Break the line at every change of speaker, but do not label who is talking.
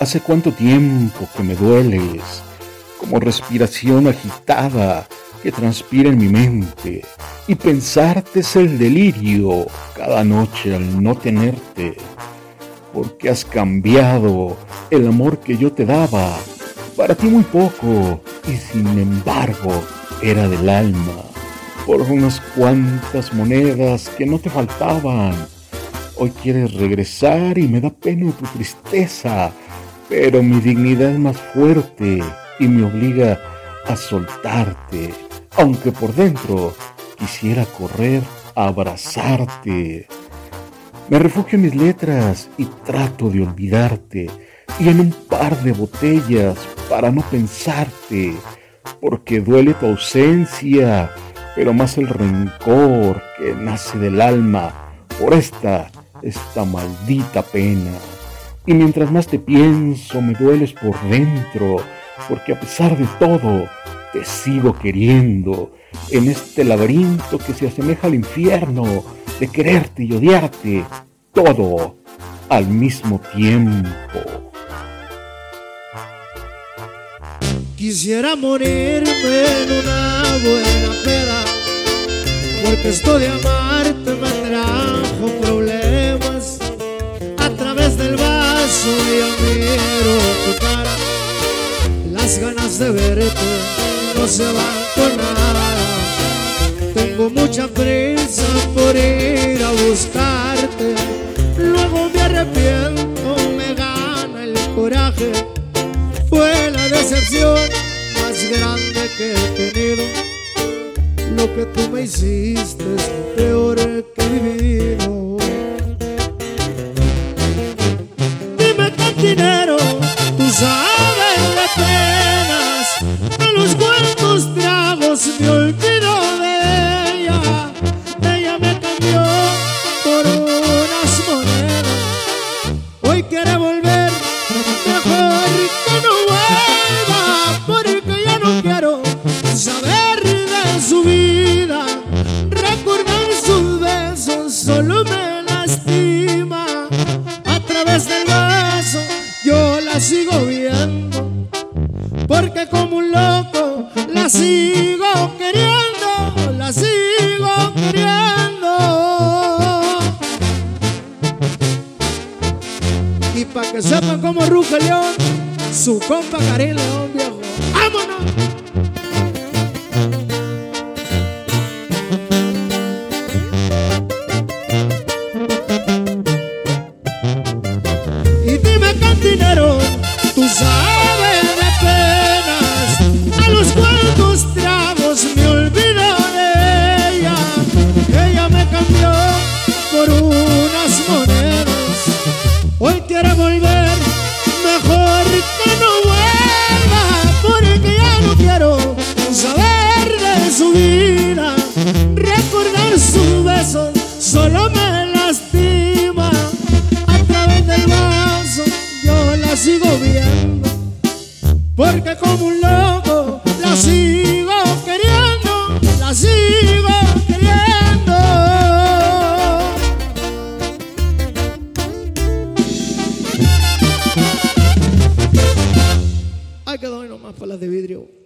¿Hace cuánto tiempo que me dueles? Como respiración agitada que transpira en mi mente. Y pensarte es el delirio cada noche al no tenerte. Porque has cambiado el amor que yo te daba. Para ti muy poco y sin embargo era del alma. Por unas cuantas monedas que no te faltaban. Hoy quieres regresar y me da pena tu tristeza pero mi dignidad es más fuerte y me obliga a soltarte, aunque por dentro quisiera correr a abrazarte. Me refugio en mis letras y trato de olvidarte y en un par de botellas para no pensarte, porque duele tu ausencia, pero más el rencor que nace del alma por esta, esta maldita pena. Y mientras más te pienso, me dueles por dentro, porque a pesar de todo, te sigo queriendo en este laberinto que se asemeja al infierno de quererte y odiarte, todo al mismo tiempo.
Quisiera morirme en una buena peda, porque esto de amarte las ganas de verte no se van con nada. Tengo mucha prisa por ir a buscarte, luego me arrepiento, me gana el coraje. Fue la decepción más grande que he tenido. Lo que tú me hiciste es peor que no vuelva, porque ya no quiero saber de su vida, recordar sus besos solo me lastima a través del la sigo viendo, porque como un loco la sigo queriendo, la sigo queriendo. Y para que sepan cómo ruge León, su compa Karim León viejo, ¡vámonos! tú sabes de penas, a los cuantos sigo viendo, porque como un loco la sigo queriendo, la sigo queriendo. Hay que dar nomás para las de vidrio.